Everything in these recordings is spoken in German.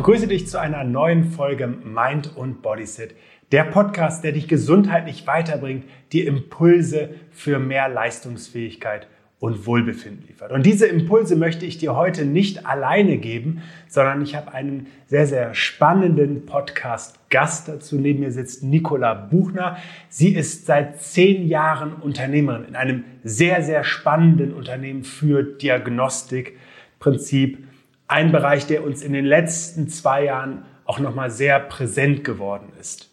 begrüße dich zu einer neuen Folge Mind und Bodyset, der Podcast, der dich gesundheitlich weiterbringt, dir Impulse für mehr Leistungsfähigkeit und Wohlbefinden liefert. Und diese Impulse möchte ich dir heute nicht alleine geben, sondern ich habe einen sehr, sehr spannenden Podcast-Gast dazu. Neben mir sitzt Nicola Buchner. Sie ist seit zehn Jahren Unternehmerin in einem sehr, sehr spannenden Unternehmen für Diagnostik, Prinzip, ein Bereich, der uns in den letzten zwei Jahren auch nochmal sehr präsent geworden ist.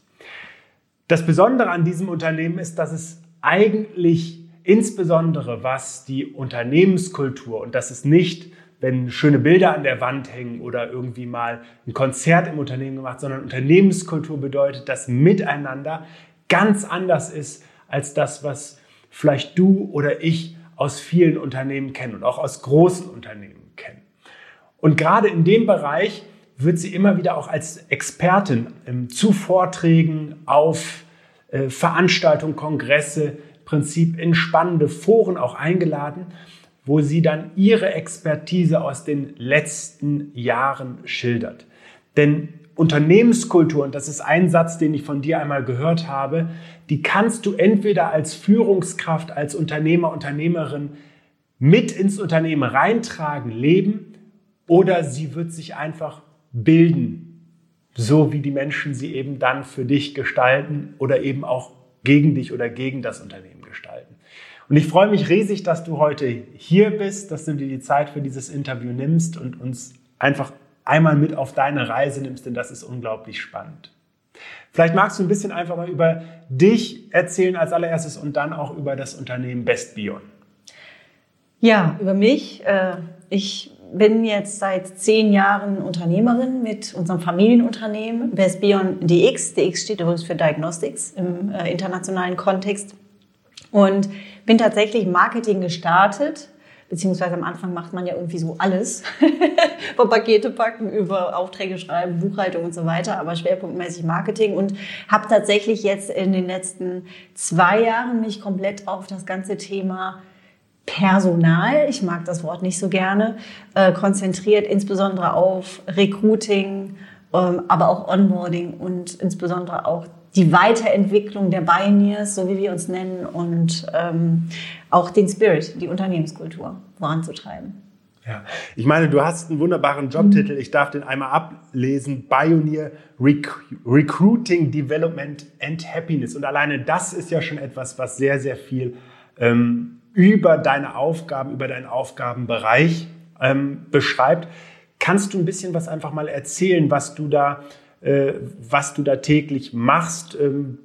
Das Besondere an diesem Unternehmen ist, dass es eigentlich insbesondere was die Unternehmenskultur und das ist nicht, wenn schöne Bilder an der Wand hängen oder irgendwie mal ein Konzert im Unternehmen gemacht, sondern Unternehmenskultur bedeutet, dass Miteinander ganz anders ist als das, was vielleicht du oder ich aus vielen Unternehmen kennen und auch aus großen Unternehmen. Und gerade in dem Bereich wird sie immer wieder auch als Expertin ähm, zu Vorträgen auf äh, Veranstaltungen, Kongresse, Prinzip in spannende Foren auch eingeladen, wo sie dann ihre Expertise aus den letzten Jahren schildert. Denn Unternehmenskultur, und das ist ein Satz, den ich von dir einmal gehört habe, die kannst du entweder als Führungskraft, als Unternehmer, Unternehmerin mit ins Unternehmen reintragen, leben oder sie wird sich einfach bilden, so wie die Menschen sie eben dann für dich gestalten oder eben auch gegen dich oder gegen das Unternehmen gestalten. Und ich freue mich riesig, dass du heute hier bist, dass du dir die Zeit für dieses Interview nimmst und uns einfach einmal mit auf deine Reise nimmst, denn das ist unglaublich spannend. Vielleicht magst du ein bisschen einfach mal über dich erzählen als allererstes und dann auch über das Unternehmen Best Bion. Ja, über mich. Äh, ich bin jetzt seit zehn Jahren Unternehmerin mit unserem Familienunternehmen Vesbion DX. DX steht übrigens für Diagnostics im äh, internationalen Kontext. Und bin tatsächlich Marketing gestartet, beziehungsweise am Anfang macht man ja irgendwie so alles. Von Pakete packen über Aufträge schreiben, Buchhaltung und so weiter, aber schwerpunktmäßig Marketing und habe tatsächlich jetzt in den letzten zwei Jahren mich komplett auf das ganze Thema Personal, ich mag das Wort nicht so gerne, äh, konzentriert insbesondere auf Recruiting, ähm, aber auch Onboarding und insbesondere auch die Weiterentwicklung der Pioneers, so wie wir uns nennen, und ähm, auch den Spirit, die Unternehmenskultur voranzutreiben. Ja, ich meine, du hast einen wunderbaren Jobtitel. Ich darf den einmal ablesen. Pioneer Rec Recruiting, Development and Happiness. Und alleine das ist ja schon etwas, was sehr, sehr viel ähm, über deine Aufgaben, über deinen Aufgabenbereich ähm, beschreibt. Kannst du ein bisschen was einfach mal erzählen, was du da, äh, was du da täglich machst, ähm,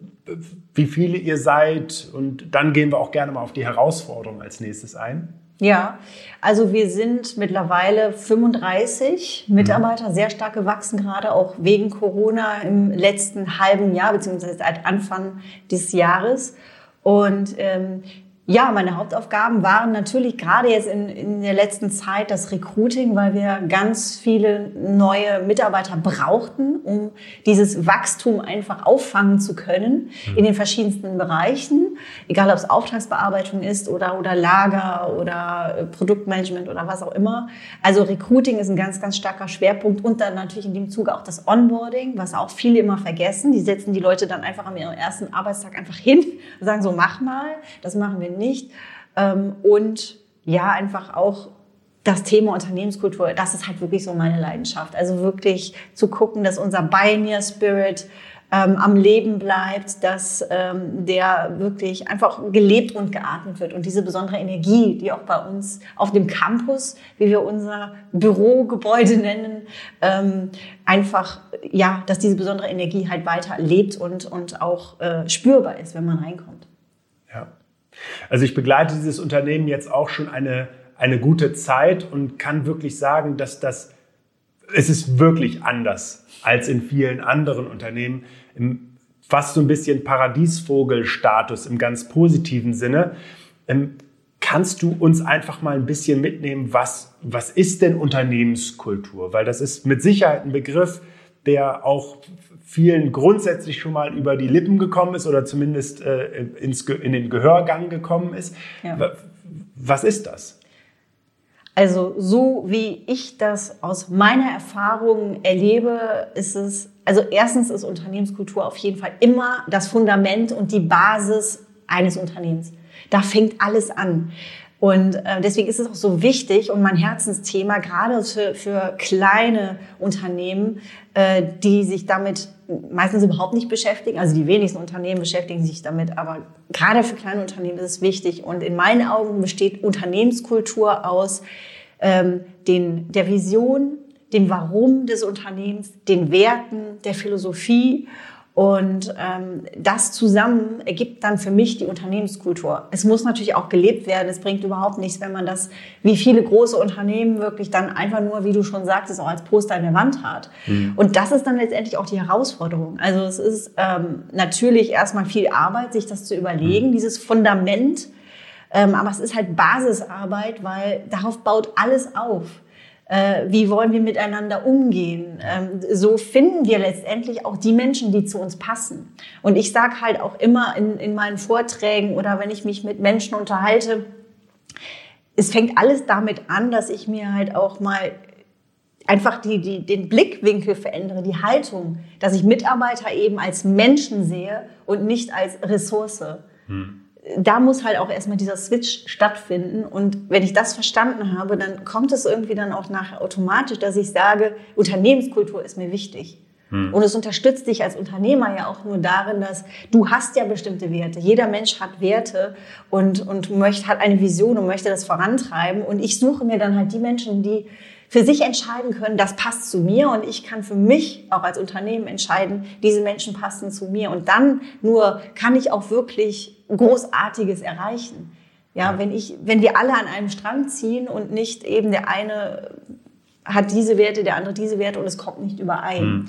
wie viele ihr seid und dann gehen wir auch gerne mal auf die Herausforderungen als nächstes ein. Ja, also wir sind mittlerweile 35 Mitarbeiter, mhm. sehr stark gewachsen, gerade auch wegen Corona im letzten halben Jahr, beziehungsweise seit Anfang des Jahres. Und ähm, ja, meine Hauptaufgaben waren natürlich gerade jetzt in, in der letzten Zeit das Recruiting, weil wir ganz viele neue Mitarbeiter brauchten, um dieses Wachstum einfach auffangen zu können mhm. in den verschiedensten Bereichen, egal ob es Auftragsbearbeitung ist oder, oder Lager oder äh, Produktmanagement oder was auch immer. Also Recruiting ist ein ganz, ganz starker Schwerpunkt und dann natürlich in dem Zuge auch das Onboarding, was auch viele immer vergessen. Die setzen die Leute dann einfach am ersten Arbeitstag einfach hin und sagen so, mach mal, das machen wir nicht. Ähm, und ja, einfach auch das Thema Unternehmenskultur, das ist halt wirklich so meine Leidenschaft. Also wirklich zu gucken, dass unser Pioneer Spirit ähm, am Leben bleibt, dass ähm, der wirklich einfach gelebt und geatmet wird. Und diese besondere Energie, die auch bei uns auf dem Campus, wie wir unser Bürogebäude nennen, ähm, einfach, ja, dass diese besondere Energie halt weiter lebt und, und auch äh, spürbar ist, wenn man reinkommt. Ja. Also ich begleite dieses Unternehmen jetzt auch schon eine, eine gute Zeit und kann wirklich sagen, dass das, es ist wirklich anders als in vielen anderen Unternehmen. Im fast so ein bisschen Paradiesvogelstatus im ganz positiven Sinne. Ähm, kannst du uns einfach mal ein bisschen mitnehmen, was, was ist denn Unternehmenskultur? Weil das ist mit Sicherheit ein Begriff, der auch vielen grundsätzlich schon mal über die Lippen gekommen ist oder zumindest äh, ins, in den Gehörgang gekommen ist. Ja. Was ist das? Also so wie ich das aus meiner Erfahrung erlebe, ist es, also erstens ist Unternehmenskultur auf jeden Fall immer das Fundament und die Basis eines Unternehmens. Da fängt alles an. Und äh, deswegen ist es auch so wichtig und mein Herzensthema, gerade für, für kleine Unternehmen, äh, die sich damit meistens überhaupt nicht beschäftigen. Also die wenigsten Unternehmen beschäftigen sich damit, aber gerade für kleine Unternehmen ist es wichtig. Und in meinen Augen besteht Unternehmenskultur aus ähm, den, der Vision, dem Warum des Unternehmens, den Werten, der Philosophie und ähm, das zusammen ergibt dann für mich die Unternehmenskultur. Es muss natürlich auch gelebt werden. Es bringt überhaupt nichts, wenn man das, wie viele große Unternehmen wirklich dann einfach nur, wie du schon sagtest, auch als Poster in der Wand hat. Mhm. Und das ist dann letztendlich auch die Herausforderung. Also es ist ähm, natürlich erstmal viel Arbeit, sich das zu überlegen, mhm. dieses Fundament. Ähm, aber es ist halt Basisarbeit, weil darauf baut alles auf äh, wie wollen wir miteinander umgehen. Ähm, so finden wir letztendlich auch die Menschen, die zu uns passen. Und ich sage halt auch immer in, in meinen Vorträgen oder wenn ich mich mit Menschen unterhalte, es fängt alles damit an, dass ich mir halt auch mal einfach die, die, den Blickwinkel verändere, die Haltung, dass ich Mitarbeiter eben als Menschen sehe und nicht als Ressource. Hm da muss halt auch erstmal dieser Switch stattfinden. Und wenn ich das verstanden habe, dann kommt es irgendwie dann auch nachher automatisch, dass ich sage, Unternehmenskultur ist mir wichtig. Hm. Und es unterstützt dich als Unternehmer ja auch nur darin, dass du hast ja bestimmte Werte. Jeder Mensch hat Werte und, und möchte, hat eine Vision und möchte das vorantreiben. Und ich suche mir dann halt die Menschen, die für sich entscheiden können, das passt zu mir und ich kann für mich auch als Unternehmen entscheiden, diese Menschen passen zu mir. Und dann nur kann ich auch wirklich Großartiges erreichen. Ja, wenn ich, wenn wir alle an einem Strang ziehen und nicht eben der eine hat diese Werte, der andere diese Werte und es kommt nicht überein. Mhm.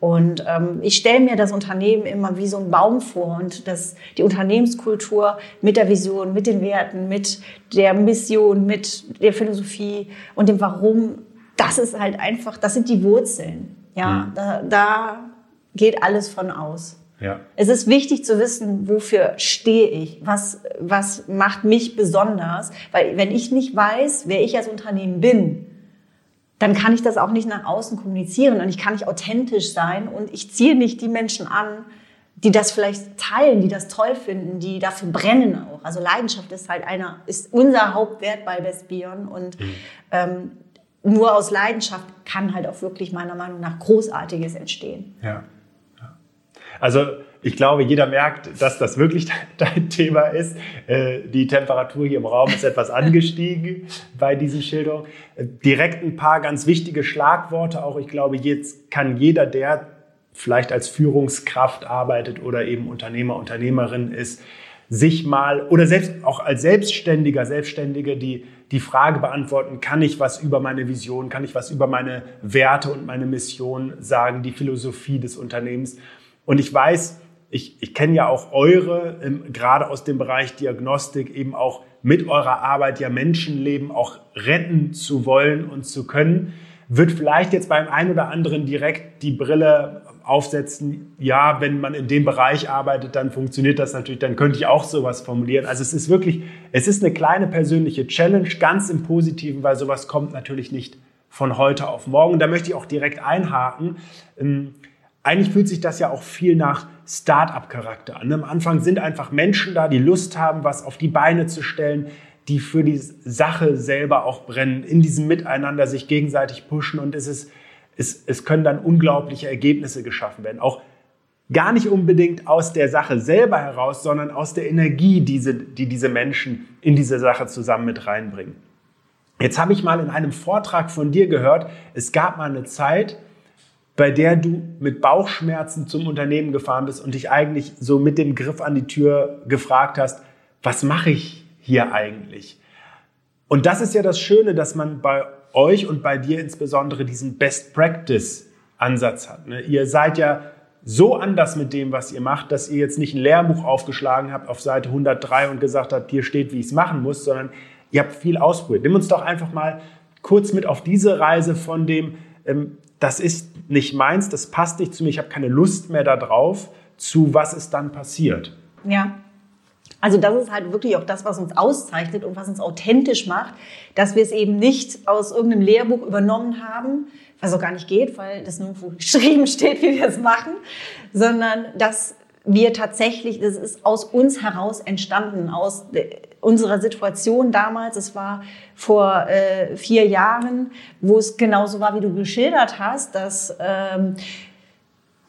Und ähm, ich stelle mir das Unternehmen immer wie so ein Baum vor und das, die Unternehmenskultur mit der Vision, mit den Werten, mit der Mission, mit der Philosophie und dem Warum, das ist halt einfach, das sind die Wurzeln. Ja, mhm. da, da geht alles von aus. Ja. Es ist wichtig zu wissen, wofür stehe ich, was, was macht mich besonders, weil wenn ich nicht weiß, wer ich als Unternehmen bin, dann kann ich das auch nicht nach außen kommunizieren und ich kann nicht authentisch sein und ich ziehe nicht die Menschen an, die das vielleicht teilen, die das toll finden, die dafür brennen auch. Also Leidenschaft ist halt einer, ist unser Hauptwert bei Best Beyond und mhm. ähm, nur aus Leidenschaft kann halt auch wirklich meiner Meinung nach Großartiges entstehen. Ja. Also ich glaube, jeder merkt, dass das wirklich dein Thema ist. Äh, die Temperatur hier im Raum ist etwas angestiegen bei diesen Schilderungen. Äh, direkt ein paar ganz wichtige Schlagworte auch. Ich glaube, jetzt kann jeder, der vielleicht als Führungskraft arbeitet oder eben Unternehmer, Unternehmerin ist, sich mal oder selbst auch als Selbstständiger, Selbstständige die, die Frage beantworten, kann ich was über meine Vision, kann ich was über meine Werte und meine Mission sagen, die Philosophie des Unternehmens. Und ich weiß, ich, ich kenne ja auch eure, ähm, gerade aus dem Bereich Diagnostik, eben auch mit eurer Arbeit ja Menschenleben auch retten zu wollen und zu können. Wird vielleicht jetzt beim einen oder anderen direkt die Brille aufsetzen, ja, wenn man in dem Bereich arbeitet, dann funktioniert das natürlich, dann könnte ich auch sowas formulieren. Also es ist wirklich, es ist eine kleine persönliche Challenge, ganz im Positiven, weil sowas kommt natürlich nicht von heute auf morgen. Da möchte ich auch direkt einhaken. Ähm, eigentlich fühlt sich das ja auch viel nach Start-up-Charakter an. Am Anfang sind einfach Menschen da, die Lust haben, was auf die Beine zu stellen, die für die Sache selber auch brennen, in diesem Miteinander sich gegenseitig pushen und es, ist, es, es können dann unglaubliche Ergebnisse geschaffen werden. Auch gar nicht unbedingt aus der Sache selber heraus, sondern aus der Energie, diese, die diese Menschen in diese Sache zusammen mit reinbringen. Jetzt habe ich mal in einem Vortrag von dir gehört, es gab mal eine Zeit, bei der du mit Bauchschmerzen zum Unternehmen gefahren bist und dich eigentlich so mit dem Griff an die Tür gefragt hast, was mache ich hier eigentlich? Und das ist ja das Schöne, dass man bei euch und bei dir insbesondere diesen Best Practice Ansatz hat. Ne? Ihr seid ja so anders mit dem, was ihr macht, dass ihr jetzt nicht ein Lehrbuch aufgeschlagen habt auf Seite 103 und gesagt habt, hier steht, wie ich es machen muss, sondern ihr habt viel ausprobiert. Nimm uns doch einfach mal kurz mit auf diese Reise von dem, ähm, das ist nicht meins, das passt nicht zu mir, ich habe keine Lust mehr darauf, zu was ist dann passiert. Ja. Also das ist halt wirklich auch das, was uns auszeichnet und was uns authentisch macht, dass wir es eben nicht aus irgendeinem Lehrbuch übernommen haben, was auch gar nicht geht, weil das nirgendwo geschrieben steht, wie wir es machen, sondern dass wir tatsächlich, das ist aus uns heraus entstanden, aus unserer Situation damals. Es war vor äh, vier Jahren, wo es genauso war, wie du geschildert hast, dass ähm,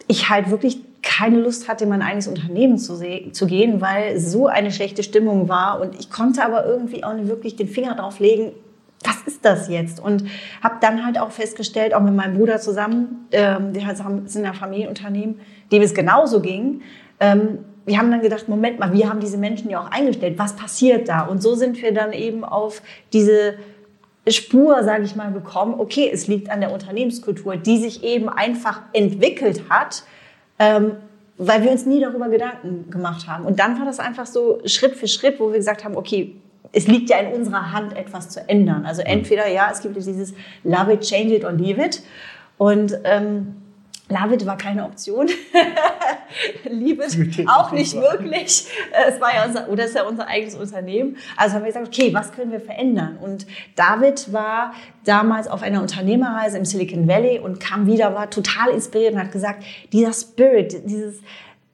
ich halt wirklich keine Lust hatte, in mein eigenes Unternehmen zu, zu gehen, weil so eine schlechte Stimmung war. Und ich konnte aber irgendwie auch nicht wirklich den Finger drauf legen, was ist das jetzt? Und habe dann halt auch festgestellt, auch mit meinem Bruder zusammen, ähm, wir sind ja Familienunternehmen, dem es genauso ging. Ähm, wir haben dann gedacht, Moment mal, wir haben diese Menschen ja auch eingestellt. Was passiert da? Und so sind wir dann eben auf diese Spur, sage ich mal, gekommen. Okay, es liegt an der Unternehmenskultur, die sich eben einfach entwickelt hat ähm, weil wir uns nie darüber Gedanken gemacht haben. Und dann war das einfach so Schritt für Schritt, wo wir gesagt haben, okay, es liegt ja in unserer Hand, etwas zu ändern. Also entweder, ja, es gibt dieses Love it, change it or leave it. Und ähm, Love war keine Option. Liebe auch nicht wirklich. Es war ja unser, oder ist ja unser eigenes Unternehmen. Also haben wir gesagt, okay, was können wir verändern? Und David war damals auf einer Unternehmerreise im Silicon Valley und kam wieder, war total inspiriert und hat gesagt, dieser Spirit, dieses,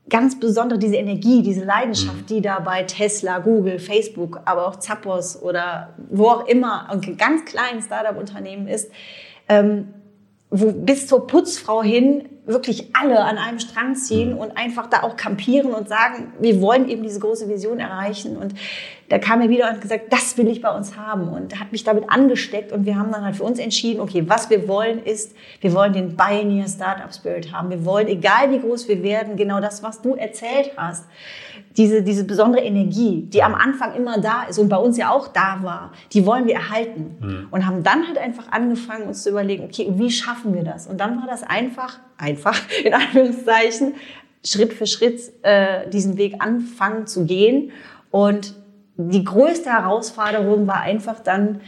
ganz besondere, diese Energie, diese Leidenschaft, mhm. die da bei Tesla, Google, Facebook, aber auch Zappos oder wo auch immer, ein ganz kleines Startup-Unternehmen ist, ähm, wo bis zur Putzfrau hin wirklich alle an einem Strang ziehen mhm. und einfach da auch kampieren und sagen, wir wollen eben diese große Vision erreichen. Und da kam er wieder und gesagt, das will ich bei uns haben und hat mich damit angesteckt und wir haben dann halt für uns entschieden, okay, was wir wollen ist, wir wollen den Pioneer Startup Spirit haben. Wir wollen, egal wie groß wir werden, genau das, was du erzählt hast, diese, diese besondere Energie, die am Anfang immer da ist und bei uns ja auch da war, die wollen wir erhalten. Mhm. Und haben dann halt einfach angefangen, uns zu überlegen, okay, wie schaffen wir das? Und dann war das einfach, einfach in Anführungszeichen, Schritt für Schritt äh, diesen Weg anfangen zu gehen. Und die größte Herausforderung war einfach dann,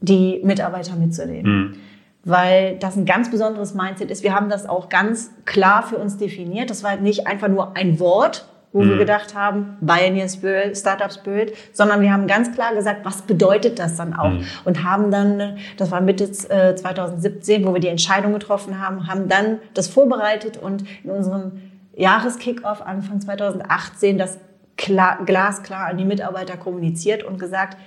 die Mitarbeiter mitzunehmen. Mhm. Weil das ein ganz besonderes Mindset ist. Wir haben das auch ganz klar für uns definiert. Das war halt nicht einfach nur ein Wort, wo mhm. wir gedacht haben, Pioneer Spirit, Startup Spirit, sondern wir haben ganz klar gesagt, was bedeutet das dann auch? Mhm. Und haben dann, das war Mitte 2017, wo wir die Entscheidung getroffen haben, haben dann das vorbereitet und in unserem Jahreskickoff Anfang 2018 das klar, glasklar an die Mitarbeiter kommuniziert und gesagt,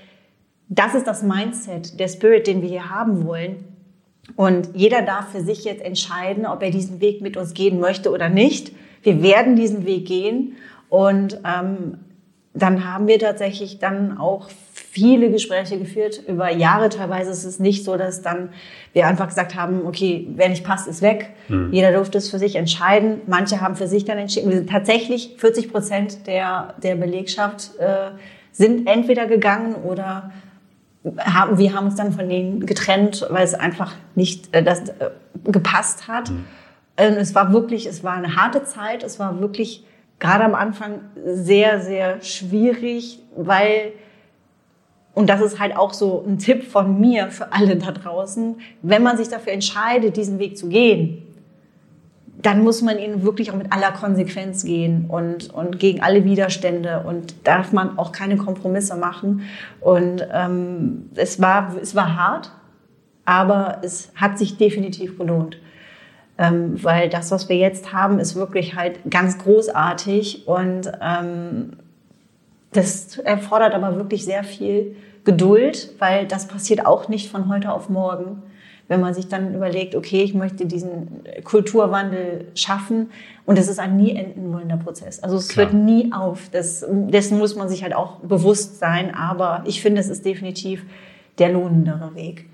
das ist das Mindset, der Spirit, den wir hier haben wollen. Und jeder darf für sich jetzt entscheiden, ob er diesen Weg mit uns gehen möchte oder nicht. Wir werden diesen Weg gehen und ähm, dann haben wir tatsächlich dann auch viele Gespräche geführt über Jahre. Teilweise ist es nicht so, dass dann wir einfach gesagt haben, okay, wer nicht passt, ist weg. Mhm. Jeder durfte es für sich entscheiden. Manche haben für sich dann entschieden. Wir sind tatsächlich 40 Prozent der, der Belegschaft äh, sind entweder gegangen oder haben, wir haben uns dann von denen getrennt, weil es einfach nicht äh, das, äh, gepasst hat. Mhm. es war wirklich, es war eine harte Zeit. Es war wirklich gerade am Anfang sehr, sehr schwierig, weil, und das ist halt auch so ein Tipp von mir für alle da draußen, wenn man sich dafür entscheidet, diesen Weg zu gehen, dann muss man ihn wirklich auch mit aller Konsequenz gehen und, und gegen alle Widerstände und darf man auch keine Kompromisse machen. Und ähm, es, war, es war hart, aber es hat sich definitiv gelohnt. Ähm, weil das, was wir jetzt haben, ist wirklich halt ganz großartig und ähm, das erfordert aber wirklich sehr viel Geduld, weil das passiert auch nicht von heute auf morgen. Wenn man sich dann überlegt, okay, ich möchte diesen Kulturwandel schaffen und es ist ein nie enden wollender Prozess. Also es Klar. hört nie auf. Das, dessen muss man sich halt auch bewusst sein. Aber ich finde, es ist definitiv der lohnendere Weg.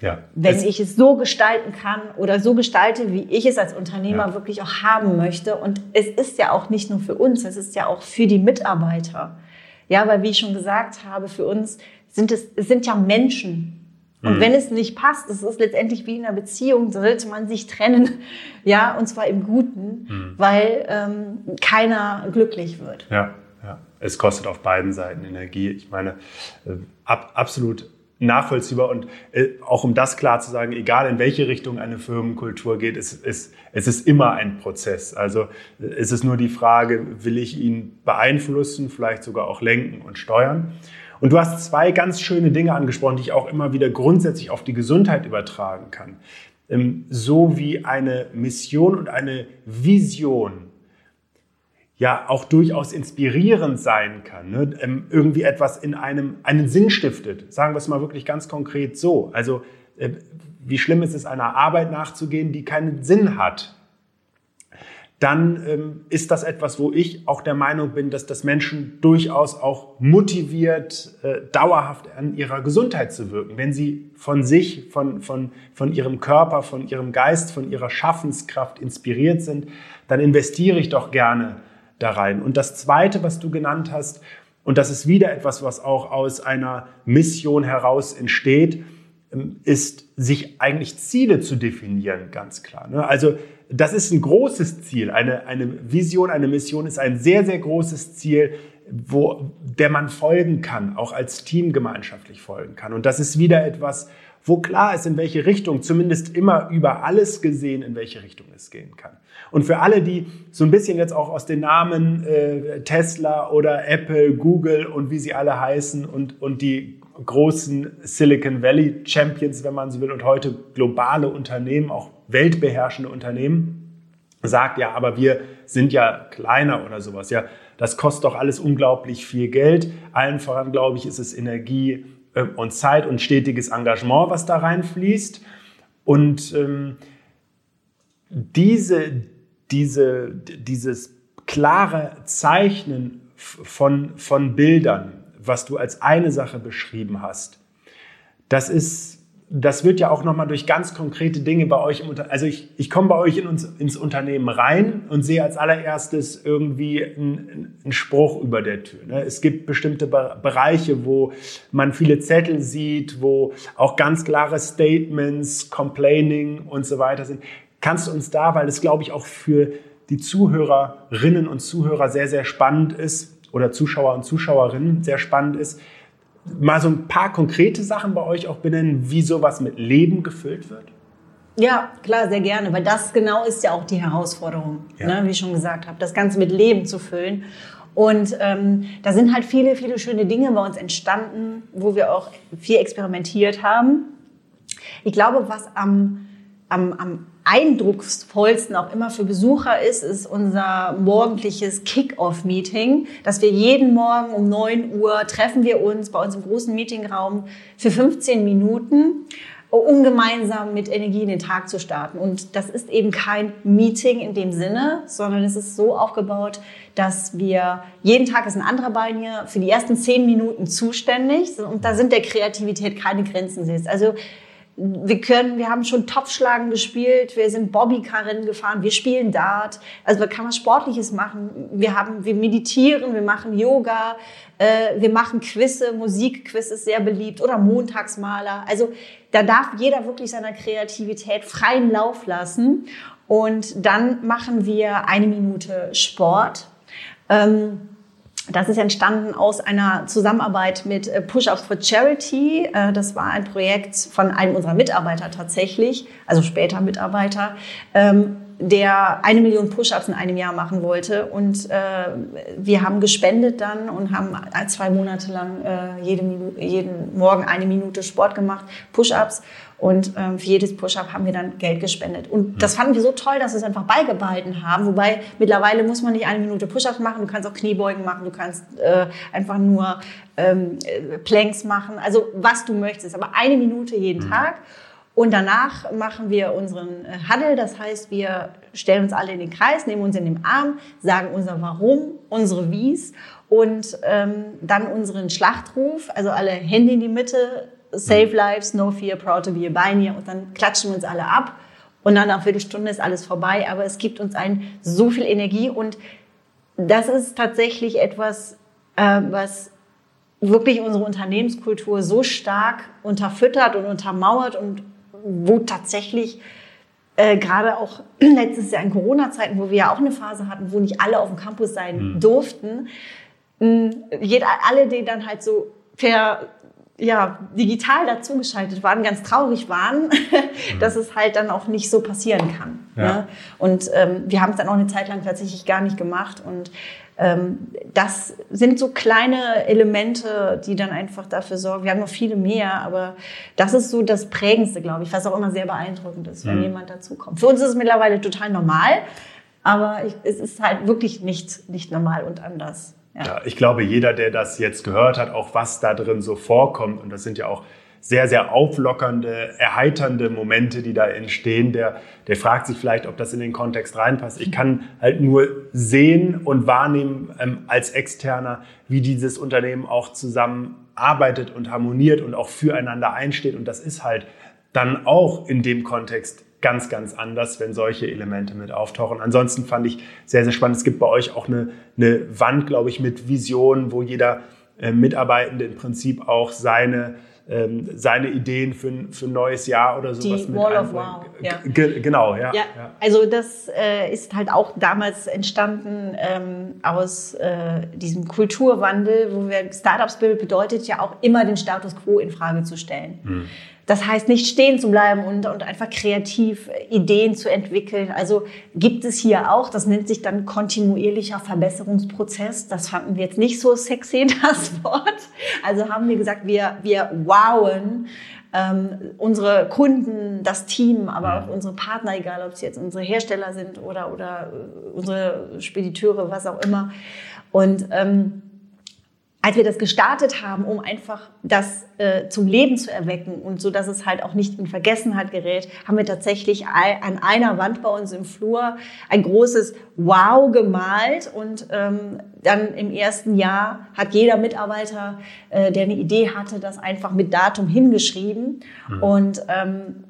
Ja. Wenn es ich es so gestalten kann oder so gestalte, wie ich es als Unternehmer ja. wirklich auch haben möchte. Und es ist ja auch nicht nur für uns, es ist ja auch für die Mitarbeiter. Ja, weil wie ich schon gesagt habe, für uns sind es, es sind ja Menschen. Und mhm. wenn es nicht passt, es ist letztendlich wie in einer Beziehung, sollte man sich trennen, ja, und zwar im Guten, mhm. weil ähm, keiner glücklich wird. Ja, ja. Es kostet auf beiden Seiten Energie. Ich meine, äh, ab, absolut nachvollziehbar und äh, auch um das klar zu sagen, egal in welche Richtung eine Firmenkultur geht, es, es, es ist immer ein Prozess. Also äh, es ist nur die Frage, will ich ihn beeinflussen, vielleicht sogar auch lenken und steuern. Und du hast zwei ganz schöne Dinge angesprochen, die ich auch immer wieder grundsätzlich auf die Gesundheit übertragen kann. Ähm, so wie eine Mission und eine Vision ja auch durchaus inspirierend sein kann, ne? Ähm, irgendwie etwas in einem einen Sinn stiftet. Sagen wir es mal wirklich ganz konkret so. Also äh, wie schlimm ist es, einer Arbeit nachzugehen, die keinen Sinn hat? Dann ähm, ist das etwas, wo ich auch der Meinung bin, dass das Menschen durchaus auch motiviert, äh, dauerhaft an ihrer Gesundheit zu wirken. Wenn sie von sich, von, von, von ihrem Körper, von ihrem Geist, von ihrer Schaffenskraft inspiriert sind, dann investiere ich doch gerne da rein. Und das Zweite, was du genannt hast, und das ist wieder etwas, was auch aus einer Mission heraus entsteht, ähm, ist, sich eigentlich Ziele zu definieren, ganz klar. Ne? Also das ist ein großes Ziel. Eine, eine Vision, eine Mission ist ein sehr, sehr großes Ziel, wo, der man folgen kann, auch als Team gemeinschaftlich folgen kann. Und das ist wieder etwas, wo klar ist, in welche Richtung, zumindest immer über alles gesehen, in welche Richtung es gehen kann. Und für alle, die so ein bisschen jetzt auch aus den Namen äh, Tesla oder Apple, Google und wie sie alle heißen und, und die großen Silicon Valley Champions, wenn man so will, und heute globale Unternehmen, auch weltbeherrschende Unternehmen, sagt, ja, aber wir sind ja kleiner oder sowas. Ja, das kostet doch alles unglaublich viel Geld. Allen voran, glaube ich, ist es Energie und Zeit und stetiges Engagement, was da reinfließt. Und ähm, diese, diese, dieses klare Zeichnen von, von Bildern, was du als eine Sache beschrieben hast, das ist, das wird ja auch nochmal durch ganz konkrete Dinge bei euch im Unternehmen. Also ich, ich komme bei euch in uns, ins Unternehmen rein und sehe als allererstes irgendwie einen, einen Spruch über der Tür. Ne? Es gibt bestimmte Bereiche, wo man viele Zettel sieht, wo auch ganz klare Statements, Complaining und so weiter sind. Kannst du uns da, weil es glaube ich auch für die Zuhörerinnen und Zuhörer sehr, sehr spannend ist oder Zuschauer und Zuschauerinnen sehr spannend ist, mal so ein paar konkrete Sachen bei euch auch benennen, wie sowas mit Leben gefüllt wird? Ja, klar, sehr gerne, weil das genau ist ja auch die Herausforderung, ja. ne, wie ich schon gesagt habe, das Ganze mit Leben zu füllen. Und ähm, da sind halt viele, viele schöne Dinge bei uns entstanden, wo wir auch viel experimentiert haben. Ich glaube, was am, am, am eindrucksvollsten auch immer für Besucher ist, ist unser morgendliches Kick-Off-Meeting, dass wir jeden Morgen um 9 Uhr treffen wir uns bei uns im großen Meetingraum für 15 Minuten um gemeinsam mit Energie in den Tag zu starten. Und das ist eben kein Meeting in dem Sinne, sondern es ist so aufgebaut, dass wir jeden Tag ist ein anderer bei mir für die ersten zehn Minuten zuständig und da sind der Kreativität keine Grenzen. Also wir können, wir haben schon Topfschlagen gespielt, wir sind Bobbycar-Rennen gefahren, wir spielen Dart, also da kann man Sportliches machen. Wir haben, wir meditieren, wir machen Yoga, äh, wir machen Quizze, Musikquiz ist sehr beliebt oder Montagsmaler. Also da darf jeder wirklich seiner Kreativität freien Lauf lassen. Und dann machen wir eine Minute Sport. Ähm, das ist entstanden aus einer Zusammenarbeit mit äh, Push-Ups for Charity. Äh, das war ein Projekt von einem unserer Mitarbeiter tatsächlich, also später Mitarbeiter, ähm, der eine Million Push-Ups in einem Jahr machen wollte. Und äh, wir haben gespendet dann und haben zwei Monate lang jeden, jeden Morgen eine Minute Sport gemacht, Push-Ups. Und ähm, für jedes Push-Up haben wir dann Geld gespendet. Und das fanden wir so toll, dass wir es einfach beigebehalten haben. Wobei mittlerweile muss man nicht eine Minute Push-Ups machen, du kannst auch Kniebeugen machen, du kannst äh, einfach nur ähm, äh, Planks machen, also was du möchtest. Aber eine Minute jeden mhm. Und danach machen wir unseren äh, Huddle, das heißt, wir stellen uns alle in den Kreis, nehmen uns in den Arm, sagen unser Warum, unsere Wies und ähm, dann unseren Schlachtruf, also alle Hände in die Mitte, Save Lives, No Fear, Proud to be a Pioneer. Und dann klatschen wir uns alle ab. Und dann nach einer Viertelstunde ist alles vorbei, aber es gibt uns ein so viel Energie. Und das ist tatsächlich etwas, äh, was wirklich unsere Unternehmenskultur so stark unterfüttert und untermauert und wo tatsächlich äh, gerade auch letztes Jahr in Corona-Zeiten, wo wir ja auch eine Phase hatten, wo nicht alle auf dem Campus sein mhm. durften, mh, jeder, alle, die dann halt so per ja, digital dazugeschaltet waren, ganz traurig waren, mhm. dass es halt dann auch nicht so passieren kann. Ja. Ne? Und ähm, wir haben es dann auch eine Zeit lang tatsächlich gar nicht gemacht. Und das sind so kleine Elemente, die dann einfach dafür sorgen. Wir haben noch viele mehr, aber das ist so das Prägendste, glaube ich, was auch immer sehr beeindruckend ist, wenn mhm. jemand dazukommt. Für uns ist es mittlerweile total normal, aber ich, es ist halt wirklich nicht, nicht normal und anders. Ja. ja, ich glaube, jeder, der das jetzt gehört hat, auch was da drin so vorkommt, und das sind ja auch sehr, sehr auflockernde, erheiternde Momente, die da entstehen, der, der fragt sich vielleicht, ob das in den Kontext reinpasst. Ich kann halt nur sehen und wahrnehmen ähm, als Externer, wie dieses Unternehmen auch zusammenarbeitet und harmoniert und auch füreinander einsteht. Und das ist halt dann auch in dem Kontext ganz, ganz anders, wenn solche Elemente mit auftauchen. Ansonsten fand ich sehr, sehr spannend. Es gibt bei euch auch eine, eine Wand, glaube ich, mit Visionen, wo jeder äh, Mitarbeitende im Prinzip auch seine ähm, seine Ideen für, für ein neues Jahr oder sowas Die mit Wall of Wow. Ja. Genau, ja, ja. Also das äh, ist halt auch damals entstanden ähm, aus äh, diesem Kulturwandel, wo wir Startup Spirit bedeutet ja auch immer den Status Quo in Frage zu stellen. Hm. Das heißt, nicht stehen zu bleiben und, und einfach kreativ Ideen zu entwickeln. Also gibt es hier auch, das nennt sich dann kontinuierlicher Verbesserungsprozess. Das fanden wir jetzt nicht so sexy, das Wort. Also haben wir gesagt, wir, wir wowen ähm, unsere Kunden, das Team, aber auch unsere Partner, egal ob es jetzt unsere Hersteller sind oder, oder unsere Spediteure, was auch immer. Und ähm, als wir das gestartet haben, um einfach das äh, zum Leben zu erwecken und so, dass es halt auch nicht in Vergessenheit gerät, haben wir tatsächlich an einer Wand bei uns im Flur ein großes Wow gemalt und ähm, dann im ersten Jahr hat jeder Mitarbeiter, äh, der eine Idee hatte, das einfach mit Datum hingeschrieben mhm. und ähm,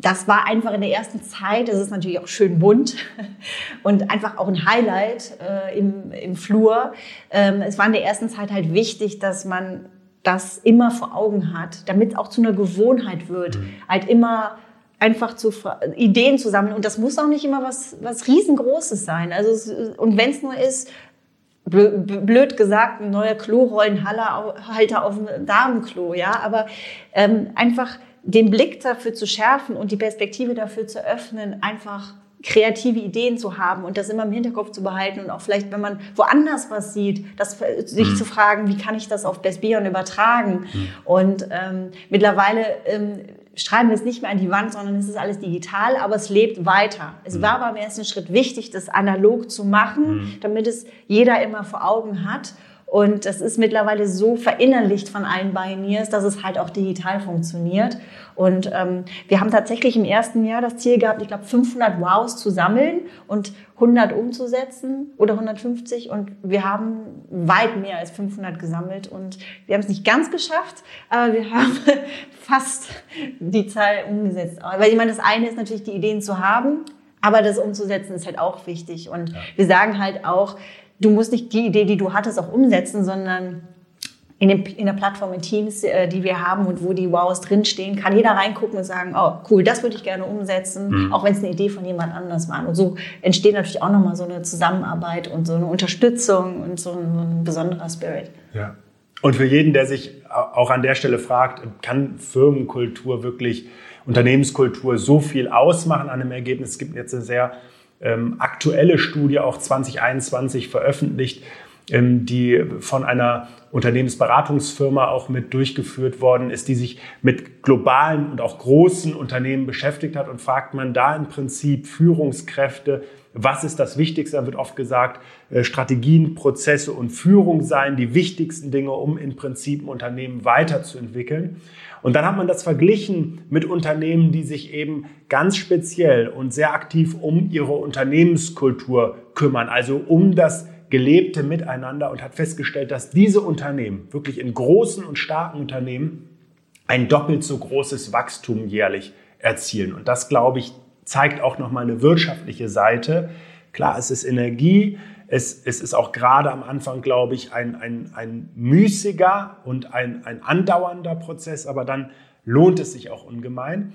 das war einfach in der ersten Zeit, es ist natürlich auch schön bunt und einfach auch ein Highlight äh, im, im Flur. Ähm, es war in der ersten Zeit halt wichtig, dass man das immer vor Augen hat, damit es auch zu einer Gewohnheit wird, mhm. halt immer einfach zu Ideen zu sammeln und das muss auch nicht immer was was riesengroßes sein. Also und wenn es nur ist blöd gesagt ein neuer Klorollenhalter auf dem Damenklo, ja, aber ähm, einfach den Blick dafür zu schärfen und die Perspektive dafür zu öffnen, einfach kreative Ideen zu haben und das immer im Hinterkopf zu behalten und auch vielleicht, wenn man woanders was sieht, das, sich mhm. zu fragen, wie kann ich das auf Best Beyond übertragen? Mhm. Und ähm, mittlerweile ähm, schreiben wir es nicht mehr an die Wand, sondern es ist alles digital, aber es lebt weiter. Es mhm. war aber im ersten Schritt wichtig, das analog zu machen, mhm. damit es jeder immer vor Augen hat. Und das ist mittlerweile so verinnerlicht von allen Pioneers, dass es halt auch digital funktioniert. Und ähm, wir haben tatsächlich im ersten Jahr das Ziel gehabt, ich glaube 500 Wows zu sammeln und 100 umzusetzen oder 150. Und wir haben weit mehr als 500 gesammelt. Und wir haben es nicht ganz geschafft, aber wir haben fast die Zahl umgesetzt. Weil ich meine, das eine ist natürlich die Ideen zu haben, aber das umzusetzen ist halt auch wichtig. Und ja. wir sagen halt auch, du musst nicht die Idee, die du hattest, auch umsetzen, sondern in, dem, in der Plattform in Teams, äh, die wir haben und wo die Wows drinstehen, kann jeder reingucken und sagen, oh cool, das würde ich gerne umsetzen, mhm. auch wenn es eine Idee von jemand anders war. Und so entsteht natürlich auch nochmal so eine Zusammenarbeit und so eine Unterstützung und so ein, so ein besonderer Spirit. Ja. Und für jeden, der sich auch an der Stelle fragt, kann Firmenkultur wirklich, Unternehmenskultur so viel ausmachen an einem Ergebnis? Es gibt jetzt eine sehr ähm, aktuelle Studie, auch 2021 veröffentlicht, die von einer Unternehmensberatungsfirma auch mit durchgeführt worden ist, die sich mit globalen und auch großen Unternehmen beschäftigt hat und fragt man da im Prinzip Führungskräfte, was ist das Wichtigste? Da wird oft gesagt, äh, Strategien, Prozesse und Führung seien die wichtigsten Dinge, um im Prinzip ein Unternehmen weiterzuentwickeln. Und dann hat man das verglichen mit Unternehmen, die sich eben ganz speziell und sehr aktiv um ihre Unternehmenskultur kümmern, also um das gelebte Miteinander und hat festgestellt, dass diese Unternehmen, wirklich in großen und starken Unternehmen, ein doppelt so großes Wachstum jährlich erzielen. Und das, glaube ich, zeigt auch nochmal eine wirtschaftliche Seite. Klar, es ist Energie, es, es ist auch gerade am Anfang, glaube ich, ein, ein, ein müßiger und ein, ein andauernder Prozess, aber dann lohnt es sich auch ungemein.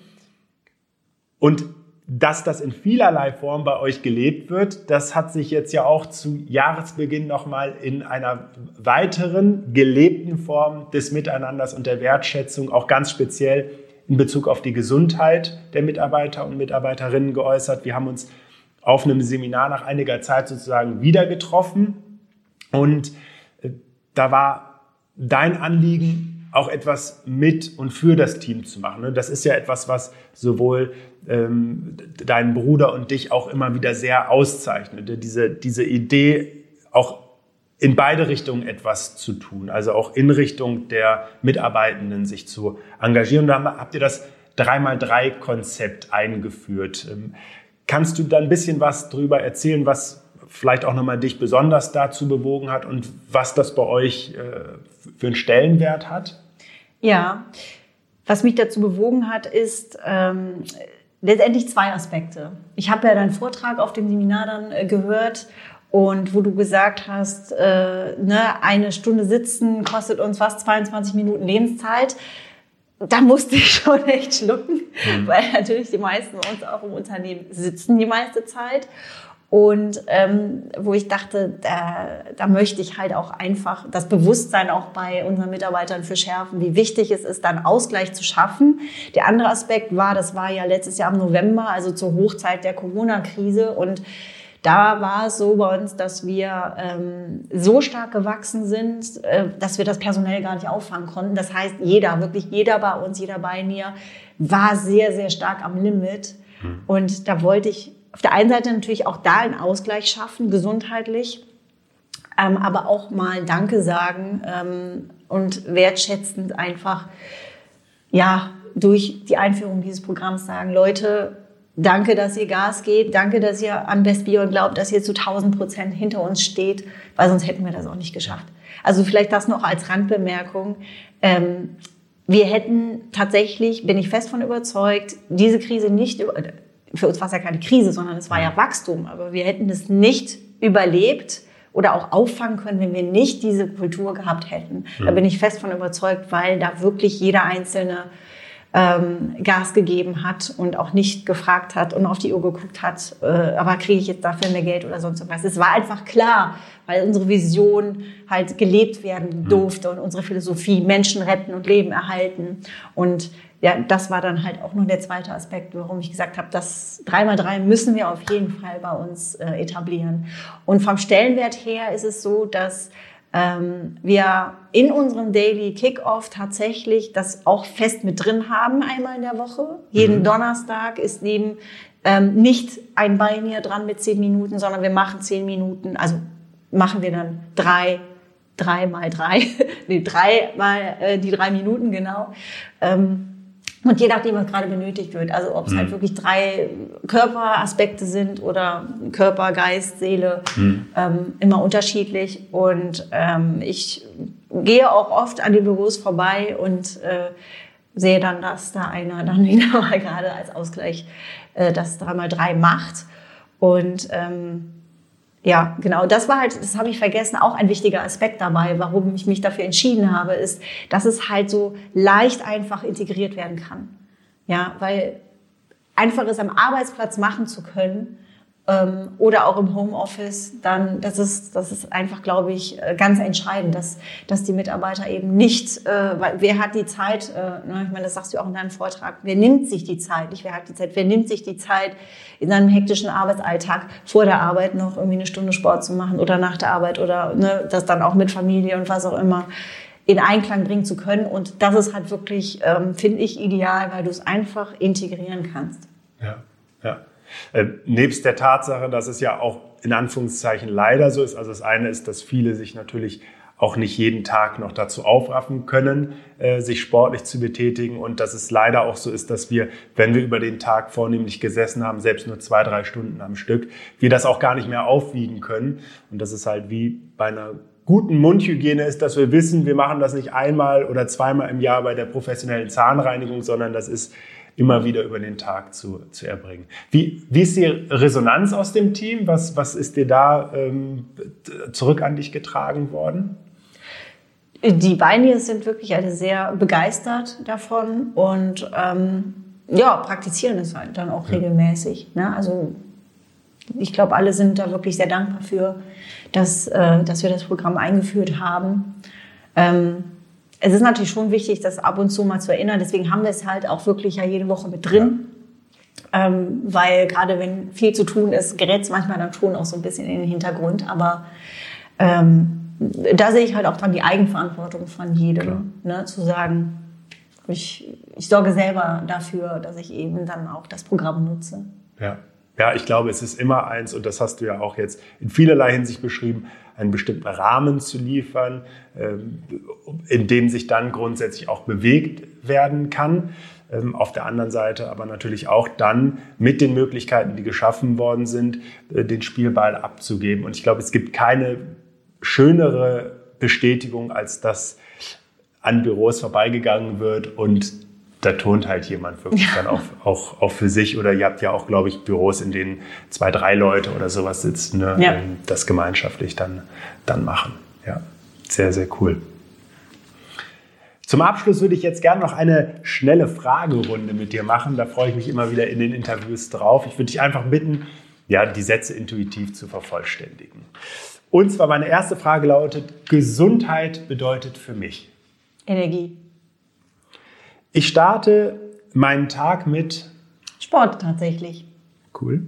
Und dass das in vielerlei Form bei euch gelebt wird, das hat sich jetzt ja auch zu Jahresbeginn nochmal in einer weiteren gelebten Form des Miteinanders und der Wertschätzung auch ganz speziell in Bezug auf die Gesundheit der Mitarbeiter und Mitarbeiterinnen geäußert. Wir haben uns auf einem Seminar nach einiger Zeit sozusagen wieder getroffen und äh, da war dein Anliegen, auch etwas mit und für das Team zu machen. Ne? Das ist ja etwas, was sowohl ähm, deinen Bruder und dich auch immer wieder sehr auszeichnet. Diese, diese Idee, auch in beide Richtungen etwas zu tun, also auch in Richtung der Mitarbeitenden sich zu engagieren. Da habt ihr das 3x3-Konzept eingeführt. Ähm, kannst du da ein bisschen was drüber erzählen, was vielleicht auch nochmal dich besonders dazu bewogen hat und was das bei euch äh, für einen Stellenwert hat? Ja, was mich dazu bewogen hat, ist ähm, letztendlich zwei Aspekte. Ich habe ja deinen Vortrag auf dem Seminar dann äh, gehört und wo du gesagt hast, äh, ne, eine Stunde sitzen kostet uns fast 22 Minuten Lebenszeit. Da musste ich schon echt schlucken, mhm. weil natürlich die meisten bei uns auch im Unternehmen sitzen die meiste Zeit. Und ähm, wo ich dachte, da, da möchte ich halt auch einfach das Bewusstsein auch bei unseren Mitarbeitern für schärfen, wie wichtig es ist, dann Ausgleich zu schaffen. Der andere Aspekt war, das war ja letztes Jahr im November, also zur Hochzeit der Corona-Krise. Und da war es so bei uns, dass wir ähm, so stark gewachsen sind, äh, dass wir das personell gar nicht auffangen konnten. Das heißt, jeder, wirklich jeder bei uns, jeder bei mir, war sehr, sehr stark am Limit. Hm. Und da wollte ich auf der einen Seite natürlich auch da einen Ausgleich schaffen, gesundheitlich, ähm, aber auch mal Danke sagen ähm, und wertschätzend einfach, ja, durch die Einführung dieses Programms sagen, Leute, danke, dass ihr Gas geht, danke, dass ihr an Best Beyond glaubt, dass ihr zu 1000 Prozent hinter uns steht, weil sonst hätten wir das auch nicht geschafft. Also vielleicht das noch als Randbemerkung. Ähm, wir hätten tatsächlich, bin ich fest von überzeugt, diese Krise nicht, für uns war es ja keine Krise, sondern es war ja Wachstum. Aber wir hätten es nicht überlebt oder auch auffangen können, wenn wir nicht diese Kultur gehabt hätten. Da bin ich fest von überzeugt, weil da wirklich jeder Einzelne ähm, Gas gegeben hat und auch nicht gefragt hat und auf die Uhr geguckt hat, äh, aber kriege ich jetzt dafür mehr Geld oder sonst was. Es war einfach klar, weil unsere Vision halt gelebt werden durfte und unsere Philosophie Menschen retten und Leben erhalten. Und ja, das war dann halt auch noch der zweite Aspekt, warum ich gesagt habe, das 3x3 müssen wir auf jeden Fall bei uns äh, etablieren. Und vom Stellenwert her ist es so, dass ähm, wir in unserem Daily Kickoff tatsächlich das auch fest mit drin haben, einmal in der Woche. Jeden mhm. Donnerstag ist neben ähm, nicht ein Bein hier dran mit zehn Minuten, sondern wir machen zehn Minuten, also machen wir dann drei drei mal drei, nee, drei mal äh, die drei Minuten genau. Ähm, und je nachdem, was gerade benötigt wird, also ob es halt mhm. halt wirklich drei Körperaspekte sind oder Körper, Geist, Seele, mhm. ähm, immer unterschiedlich. Und ähm, ich gehe auch oft an den Büros vorbei und äh, sehe dann, dass da einer dann wieder mal gerade als Ausgleich äh, das dreimal drei macht. Und ähm, ja, genau. Das war halt, das habe ich vergessen, auch ein wichtiger Aspekt dabei, warum ich mich dafür entschieden habe, ist, dass es halt so leicht einfach integriert werden kann. Ja, weil einfach es am Arbeitsplatz machen zu können, ähm, oder auch im Homeoffice, dann das ist das ist einfach, glaube ich, äh, ganz entscheidend, dass dass die Mitarbeiter eben nicht, äh, weil wer hat die Zeit? Äh, ne, ich meine, das sagst du auch in deinem Vortrag. Wer nimmt sich die Zeit? Nicht wer hat die Zeit? Wer nimmt sich die Zeit in seinem hektischen Arbeitsalltag vor der Arbeit noch irgendwie eine Stunde Sport zu machen oder nach der Arbeit oder ne, das dann auch mit Familie und was auch immer in Einklang bringen zu können. Und das ist halt wirklich, ähm, finde ich, ideal, weil du es einfach integrieren kannst. Ja, ja. Äh, nebst der Tatsache, dass es ja auch in Anführungszeichen leider so ist. Also das eine ist, dass viele sich natürlich auch nicht jeden Tag noch dazu aufraffen können, äh, sich sportlich zu betätigen und dass es leider auch so ist, dass wir, wenn wir über den Tag vornehmlich gesessen haben, selbst nur zwei, drei Stunden am Stück, wir das auch gar nicht mehr aufwiegen können. Und das ist halt wie bei einer guten Mundhygiene ist, dass wir wissen, wir machen das nicht einmal oder zweimal im Jahr bei der professionellen Zahnreinigung, sondern das ist immer wieder über den Tag zu, zu erbringen. Wie, wie ist die Resonanz aus dem Team? Was, was ist dir da ähm, zurück an dich getragen worden? Die Beiniers sind wirklich alle sehr begeistert davon und ähm, ja, praktizieren es halt dann auch regelmäßig. Ne? Also ich glaube, alle sind da wirklich sehr dankbar für, dass, äh, dass wir das Programm eingeführt haben. Ähm, es ist natürlich schon wichtig, das ab und zu mal zu erinnern. Deswegen haben wir es halt auch wirklich ja jede Woche mit drin. Ja. Ähm, weil gerade wenn viel zu tun ist, gerät es manchmal dann schon auch so ein bisschen in den Hintergrund. Aber ähm, da sehe ich halt auch dann die Eigenverantwortung von jedem, ne, zu sagen, ich, ich sorge selber dafür, dass ich eben dann auch das Programm nutze. Ja. Ja, ich glaube, es ist immer eins, und das hast du ja auch jetzt in vielerlei Hinsicht beschrieben, einen bestimmten Rahmen zu liefern, ähm, in dem sich dann grundsätzlich auch bewegt werden kann. Ähm, auf der anderen Seite aber natürlich auch dann mit den Möglichkeiten, die geschaffen worden sind, äh, den Spielball abzugeben. Und ich glaube, es gibt keine schönere Bestätigung, als dass an Büros vorbeigegangen wird und da turnt halt jemand wirklich ja. dann auch, auch, auch für sich. Oder ihr habt ja auch, glaube ich, Büros, in denen zwei, drei Leute oder sowas sitzen, ne? ja. das gemeinschaftlich dann, dann machen. Ja, sehr, sehr cool. Zum Abschluss würde ich jetzt gerne noch eine schnelle Fragerunde mit dir machen. Da freue ich mich immer wieder in den Interviews drauf. Ich würde dich einfach bitten, ja, die Sätze intuitiv zu vervollständigen. Und zwar meine erste Frage lautet, Gesundheit bedeutet für mich? Energie. Ich starte meinen Tag mit Sport tatsächlich. Cool.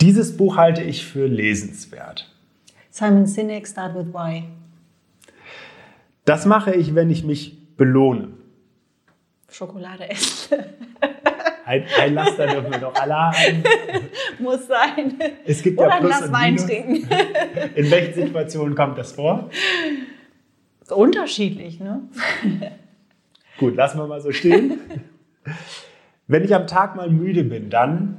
Dieses Buch halte ich für lesenswert. Simon Sinek, Start with Why. Das mache ich, wenn ich mich belohne. Schokolade essen. Ein, ein Laster dürfen wir doch alle haben. Muss sein. Es gibt Oder ja ein Plus Glas und Wein trinken. In welchen Situationen kommt das vor? Unterschiedlich, ne? Gut, lassen wir mal so stehen. Wenn ich am Tag mal müde bin, dann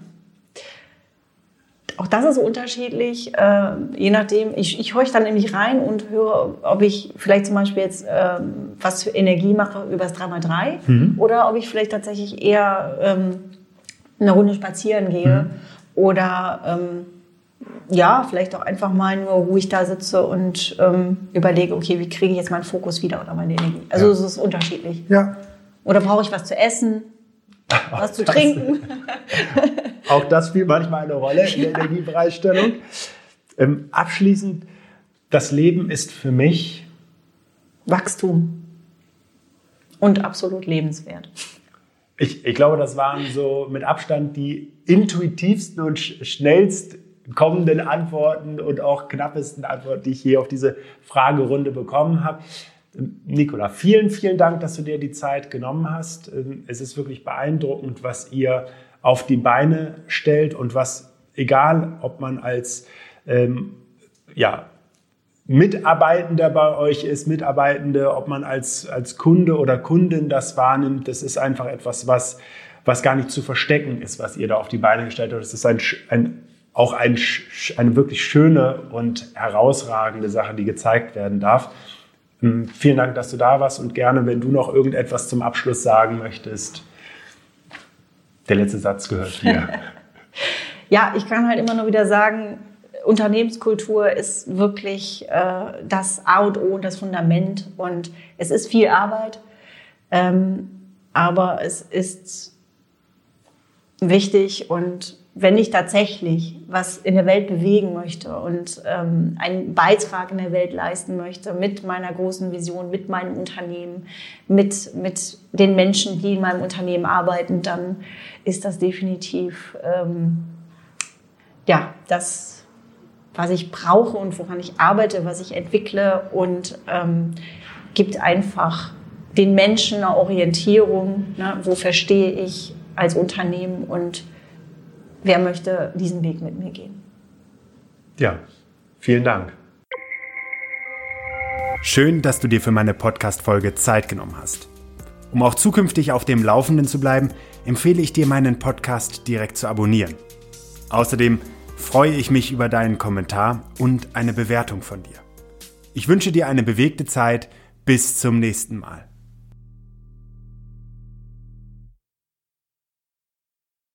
Auch das ist unterschiedlich, äh, je nachdem. Ich, ich horche dann nämlich rein und höre, ob ich vielleicht zum Beispiel jetzt ähm, was für Energie mache über das 3x3 oder ob ich vielleicht tatsächlich eher ähm, eine Runde spazieren gehe oder ähm, ja, vielleicht auch einfach mal nur ruhig da sitze und ähm, überlege, okay, wie kriege ich jetzt meinen Fokus wieder oder meine Energie. Also Ja. es ist unterschiedlich. ja. Oder brauche ich was zu essen, was zu das- trinken? Auch das spielt manchmal eine Rolle in der Energiebereitstellung. Ähm, abschließend, das Leben ist für mich Wachstum. Und absolut lebenswert. Ich, ich glaube, das waren so mit Abstand die intuitivsten und sch schnellst kommenden Antworten und auch knappesten Antworten, die ich hier auf diese Fragerunde bekommen habe. Nicola, vielen, vielen Dank, dass du dir die Zeit genommen hast. Es ist wirklich beeindruckend, was ihr auf die Beine stellt und was, egal ob man als ähm, ja, Mitarbeitender bei euch ist, Mitarbeitende, ob man als, als Kunde oder Kundin das wahrnimmt, das ist einfach etwas, was, was gar nicht zu verstecken ist, was ihr da auf die Beine gestellt habt. Das ist ein, ein, auch ein, eine wirklich schöne und herausragende Sache, die gezeigt werden darf. Ähm, Vielen Dank, dass du da warst und gerne, wenn du noch irgendetwas zum Abschluss sagen möchtest. Der letzte Satz gehört dir. Ja, ich kann halt immer nur wieder sagen, Unternehmenskultur ist wirklich äh, das A und O und das Fundament. Und es ist viel Arbeit, ähm, aber es ist wichtig. Und wenn ich tatsächlich was in der Welt bewegen möchte und ähm, einen Beitrag in der Welt leisten möchte mit meiner großen Vision, mit meinem Unternehmen, mit, mit den Menschen, die in meinem Unternehmen arbeiten, dann ist das definitiv ähm, ja, das, was ich brauche und woran ich arbeite, was ich entwickle und ähm, gibt einfach den Menschen eine Orientierung, ne, wo verstehe ich als Unternehmen und wer möchte diesen Weg mit mir gehen. Ja, vielen Dank. Schön, dass du dir für meine Podcast-Folge Zeit genommen hast. Um auch zukünftig auf dem Laufenden zu bleiben, empfehle ich dir, meinen Podcast direkt zu abonnieren. Außerdem freue ich mich über deinen Kommentar und eine Bewertung von dir. Ich wünsche dir eine bewegte Zeit. Bis zum nächsten Mal.